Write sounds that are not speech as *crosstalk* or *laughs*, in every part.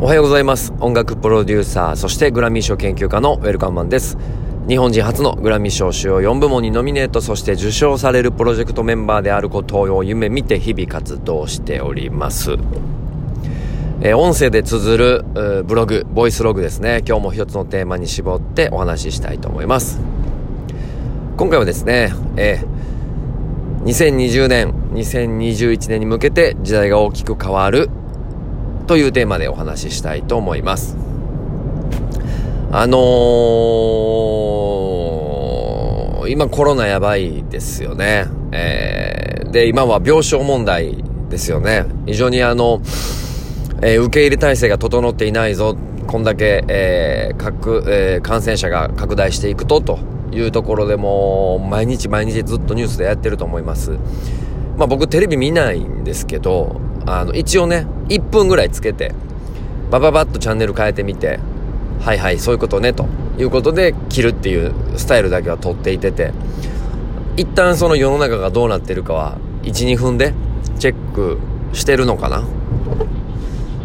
おはようございます。音楽プロデューサーそしてグラミー賞研究家のウェルカムマンです。日本人初のグラミー賞主要4部門にノミネートそして受賞されるプロジェクトメンバーであることを夢見て日々活動しております。えー、音声で綴るブログボイスログですね。今日も一つのテーマに絞ってお話ししたいと思います。今回はですね、えー、2020年2021年に向けて時代が大きく変わるというテーマでお話ししたいと思います。あのー、今コロナやばいですよね。えー、で、今は病床問題ですよね。非常にあの、えー、受け入れ体制が整っていないぞ。こんだけ、えー、各、えー、感染者が拡大していくと、というところでも、毎日毎日ずっとニュースでやってると思います。まあ僕テレビ見ないんですけど、あの、一応ね、1分ぐらいつけて、バババッとチャンネル変えてみて、はいはい、そういうことね、ということで切るっていうスタイルだけは取っていてて、一旦その世の中がどうなってるかは、1、2分でチェックしてるのかな？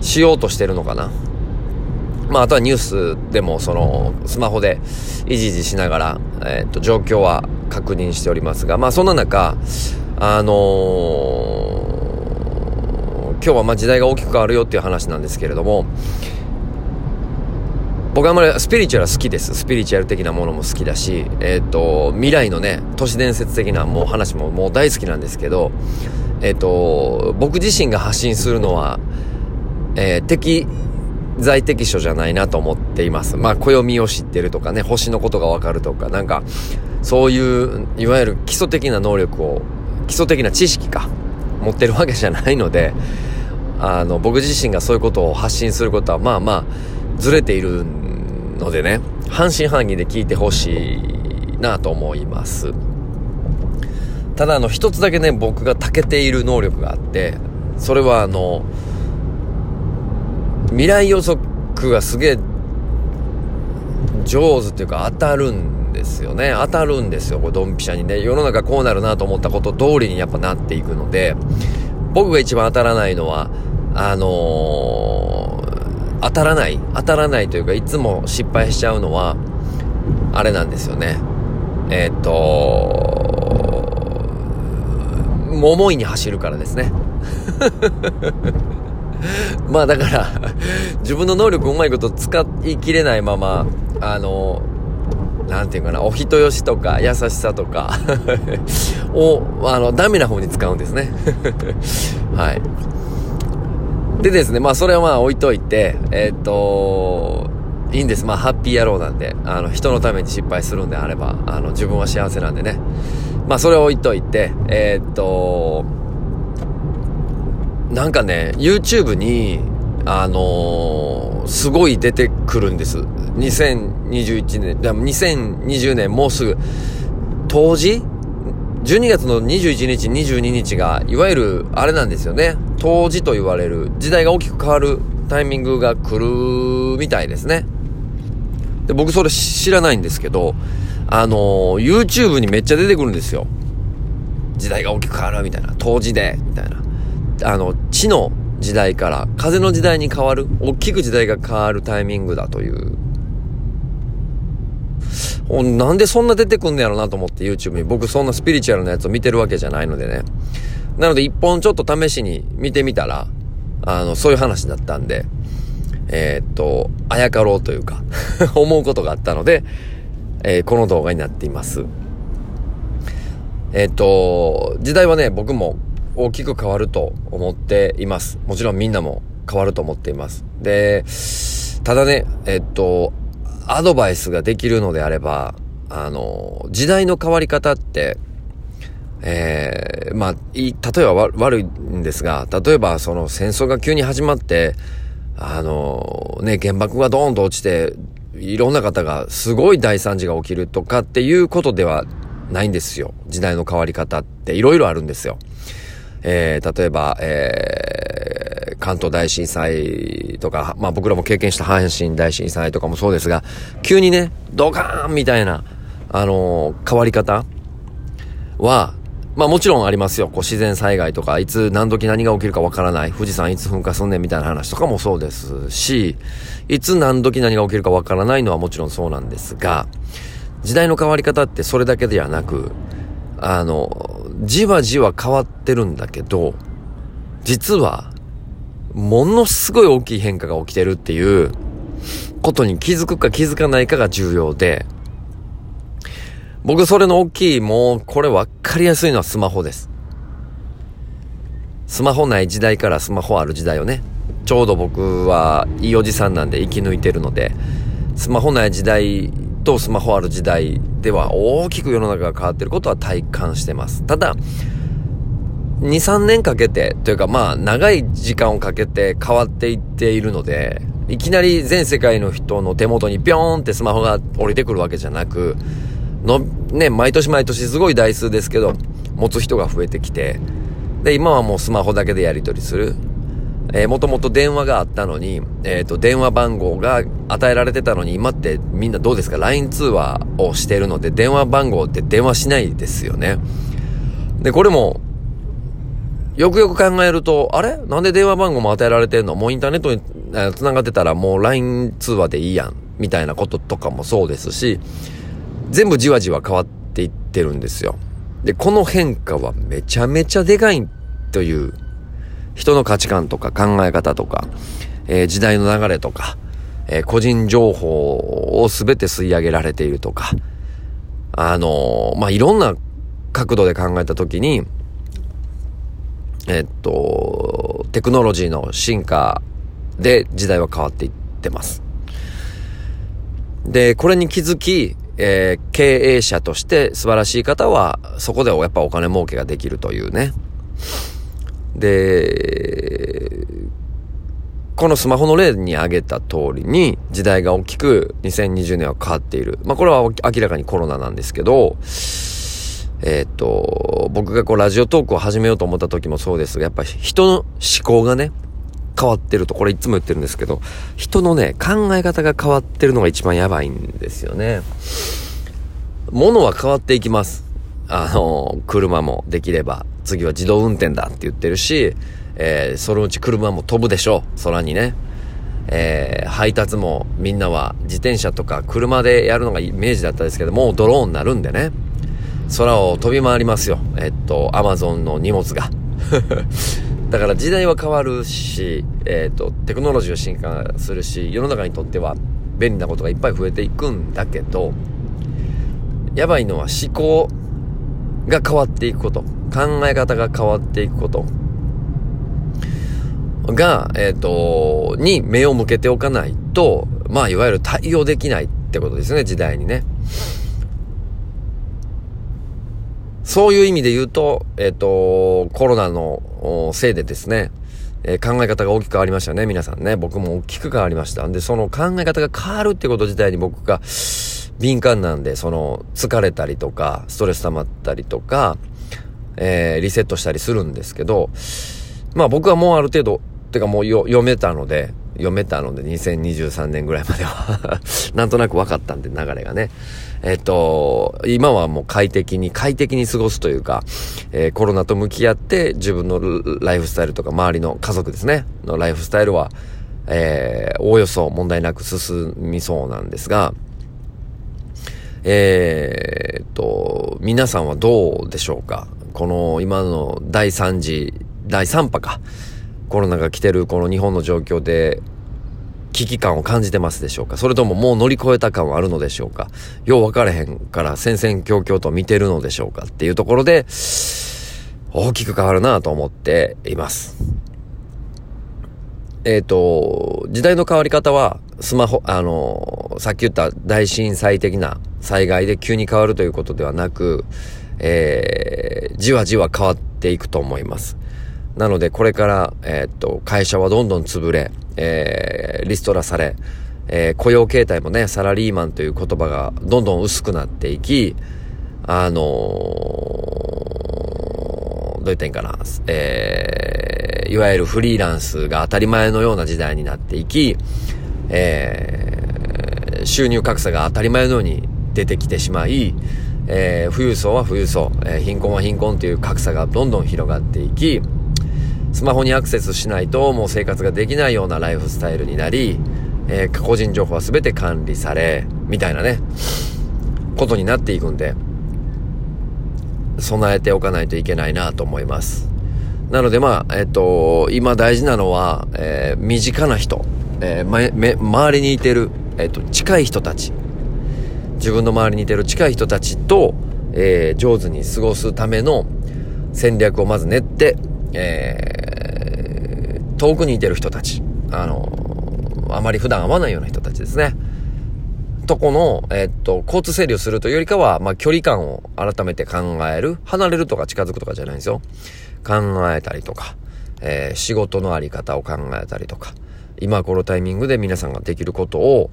しようとしてるのかな？まあ、あとはニュースでも、その、スマホで、いじいじしながら、えっ、と、状況は確認しておりますが、まあ、そんな中、あのー今日はまあ時代が大きく変わるよっていう話なんですけれども、僕はあんまりスピリチュアル好きです。スピリチュアル的なものも好きだし、えっ、ー、と、未来のね、都市伝説的なもう話ももう大好きなんですけど、えっ、ー、と、僕自身が発信するのは、えー、適材適所じゃないなと思っています。まあ、暦を知ってるとかね、星のことがわかるとか、なんか、そういう、いわゆる基礎的な能力を、基礎的な知識か、持ってるわけじゃないので、あの、僕自身がそういうことを発信することは、まあまあ、ずれているのでね、半信半疑で聞いてほしいなと思います。ただ、あの、一つだけね、僕が長けている能力があって、それはあの、未来予測がすげえ上手っていうか当たるんですよね。当たるんですよ、これドンピシャにね。世の中こうなるなと思ったこと通りにやっぱなっていくので、僕が一番当たらないのは、あのー、当たらない、当たらないというか、いつも失敗しちゃうのは、あれなんですよね。えー、っと、桃井に走るからですね。*laughs* まあだから自分の能力うまいこと使いきれないまま、あのなんていうかな、お人よしとか優しさとか *laughs* を、あの、ダメな方に使うんですね。*laughs* はい。でですね、まあそれはまあ置いといて、えー、っと、いいんです。まあハッピー野郎なんで、あの、人のために失敗するんであれば、あの、自分は幸せなんでね。まあそれを置いといて、えー、っと、なんかね、YouTube に、あのー、すごい出てくるんです。2021年、2020年もうすぐ、当時 ?12 月の21日、22日が、いわゆる、あれなんですよね。当時と言われる、時代が大きく変わるタイミングが来るみたいですね。で、僕それ知らないんですけど、あの、YouTube にめっちゃ出てくるんですよ。時代が大きく変わるみたいな。当時で、みたいな。あの、地の時代から風の時代に変わる、大きく時代が変わるタイミングだという。なんでそんな出てくんねやろなと思って YouTube に。僕そんなスピリチュアルなやつを見てるわけじゃないのでね。なので一本ちょっと試しに見てみたら、あの、そういう話だったんで、えー、っと、あやかろうというか *laughs* 思うことがあったので、えー、この動画になっています。えー、っと、時代はね、僕も大きく変わると思っています。もちろんみんなも変わると思っています。で、ただね、えっと、アドバイスができるのであれば、あの、時代の変わり方って、えー、まあ、例えば悪いんですが、例えばその戦争が急に始まって、あの、ね、原爆がドーンと落ちて、いろんな方がすごい大惨事が起きるとかっていうことではないんですよ。時代の変わり方っていろいろあるんですよ。えー、例えば、えー、関東大震災とか、まあ僕らも経験した阪神大震災とかもそうですが、急にね、ドカーンみたいな、あのー、変わり方は、まあもちろんありますよ。こう自然災害とか、いつ何時何が起きるかわからない。富士山いつ噴火すんねんみたいな話とかもそうですし、いつ何時何が起きるかわからないのはもちろんそうなんですが、時代の変わり方ってそれだけではなく、あの、じわじわ変わってるんだけど、実は、ものすごい大きい変化が起きてるっていうことに気づくか気づかないかが重要で、僕それの大きい、もうこれ分かりやすいのはスマホです。スマホない時代からスマホある時代をね、ちょうど僕はいいおじさんなんで生き抜いてるので、スマホない時代とスマホある時代では大きく世の中が変わってることは体感してます。ただ、2、3年かけて、というかまあ長い時間をかけて変わっていっているので、いきなり全世界の人の手元にピョーンってスマホが降りてくるわけじゃなく、の、ね、毎年毎年すごい台数ですけど、持つ人が増えてきて、で、今はもうスマホだけでやり取りする。えー、もともと電話があったのに、えっ、ー、と、電話番号が与えられてたのに、今ってみんなどうですか ?LINE 通話をしてるので、電話番号って電話しないですよね。で、これも、よくよく考えると、あれ？なんで電話番号も与えられてんの？もうインターネットに繋がってたらもう LINE 通話でいいやん。みたいなこととかもそうですし、全部じわじわ変わっていってるんですよ。で、この変化はめちゃめちゃでかいという、人の価値観とか考え方とか、えー、時代の流れとか、えー、個人情報を全て吸い上げられているとか、あのー、まあ、いろんな角度で考えたときに、えっと、テクノロジーの進化で時代は変わっていってます。で、これに気づき、えー、経営者として素晴らしい方は、そこでやっぱお金儲けができるというね。で、このスマホの例に挙げた通りに時代が大きく2020年は変わっている。まあこれは明らかにコロナなんですけど、えっ、と、僕がこうラジオトークを始めようと思った時もそうですが、やっぱ人の思考がね、変わってると、これいつも言ってるんですけど、人のね、考え方が変わってるのが一番やばいんですよね。物は変わっていきます。あの、車もできれば、次は自動運転だって言ってるし、えー、そのうち車も飛ぶでしょう、空にね。えー、配達もみんなは自転車とか車でやるのがイメージだったんですけど、もうドローンになるんでね。空を飛び回りますよ。えっと、アマゾンの荷物が。*laughs* だから時代は変わるし、えっ、と、テクノロジーは進化するし、世の中にとっては便利なことがいっぱい増えていくんだけど、やばいのは思考が変わっていくこと、考え方が変わっていくことが、えっ、と、に目を向けておかないと、まあ、いわゆる対応できないってことですね、時代にね。そういう意味で言うと、えっ、ー、と、コロナのせいでですね、えー、考え方が大きく変わりましたね、皆さんね。僕も大きく変わりました。んで、その考え方が変わるってこと自体に僕が敏感なんで、その、疲れたりとか、ストレス溜まったりとか、えー、リセットしたりするんですけど、まあ僕はもうある程度、てかもう読めたので、読めたので、2023年ぐらいまでは *laughs* なんとなく分かったんで、流れがね。えっと、今はもう快適に、快適に過ごすというか、えー、コロナと向き合って自分のライフスタイルとか周りの家族ですね、のライフスタイルは、えー、おおよそ問題なく進みそうなんですが、えー、っと、皆さんはどうでしょうか？この今の第3次、第3波か。コロナが来てるこの日本の状況で危機感を感じてますでしょうか？それとももう乗り越えた感はあるのでしょうか？よう分かれへんから戦々恐々と見てるのでしょうかっていうところで大きく変わるなと思っています。えっ、ー、と、時代の変わり方はスマホ、あの、さっき言った大震災的な災害で急に変わるということではなく、えー、じわじわ変わっていくと思います。なので、これから、えー、っと、会社はどんどん潰れ、えー、リストラされ、えー、雇用形態もね、サラリーマンという言葉がどんどん薄くなっていき、あのー、どう言ったらいいかな、えー、いわゆるフリーランスが当たり前のような時代になっていき、えー、収入格差が当たり前のように出てきてしまい、えー、富裕層は富裕層、えー、貧困は貧困という格差がどんどん広がっていき、スマホにアクセスしないともう生活ができないようなライフスタイルになり、えー、個人情報は全て管理され、みたいなね、ことになっていくんで、備えておかないといけないなと思います。なのでまあ、えっと、今大事なのは、えー、身近な人、えー、ま、周りにいてる、えっと、近い人たち、自分の周りにいてる近い人たちと、えー、上手に過ごすための戦略をまず練って、えー、遠くにいてる人たち、あの、あまり普段会わないような人たちですね。とこの、えっと、交通整理をするというよりかは、まあ、距離感を改めて考える。離れるとか近づくとかじゃないんですよ。考えたりとか、えー、仕事のあり方を考えたりとか、今このタイミングで皆さんができることを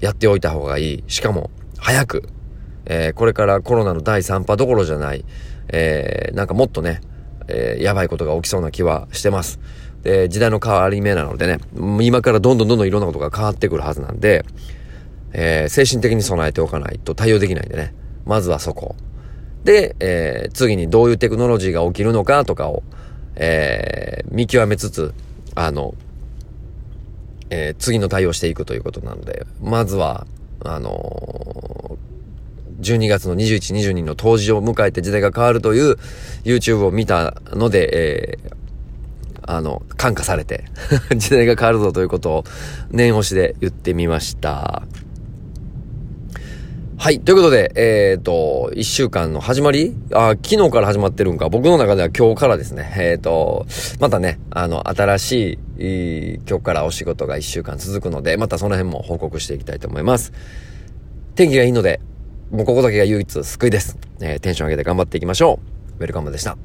やっておいた方がいい。しかも、早く。えー、これからコロナの第3波どころじゃない。えー、なんかもっとね、えー、やばいことが起きそうな気はしてます。で、時代の変わり目なのでね、今からどんどんどんどんいろんなことが変わってくるはずなんで、えー、精神的に備えておかないと対応できないんでね。まずはそこ。で、えー、次にどういうテクノロジーが起きるのかとかを、えー、見極めつつ、あの、えー、次の対応していくということなので、まずは、あのー、12月の21、22の当時を迎えて時代が変わるという YouTube を見たので、えー、あの、感化されて *laughs* 時代が変わるぞということを念押しで言ってみました。はい。ということで、えっ、ー、と、一週間の始まり？あ、昨日から始まってるんか。僕の中では今日からですね。えっ、ー、と、またね、あの、新しい、今日からお仕事が一週間続くので、またその辺も報告していきたいと思います。天気がいいので、もうここだけが唯一救いです。えー、テンション上げて頑張っていきましょう。ウェルカムでした。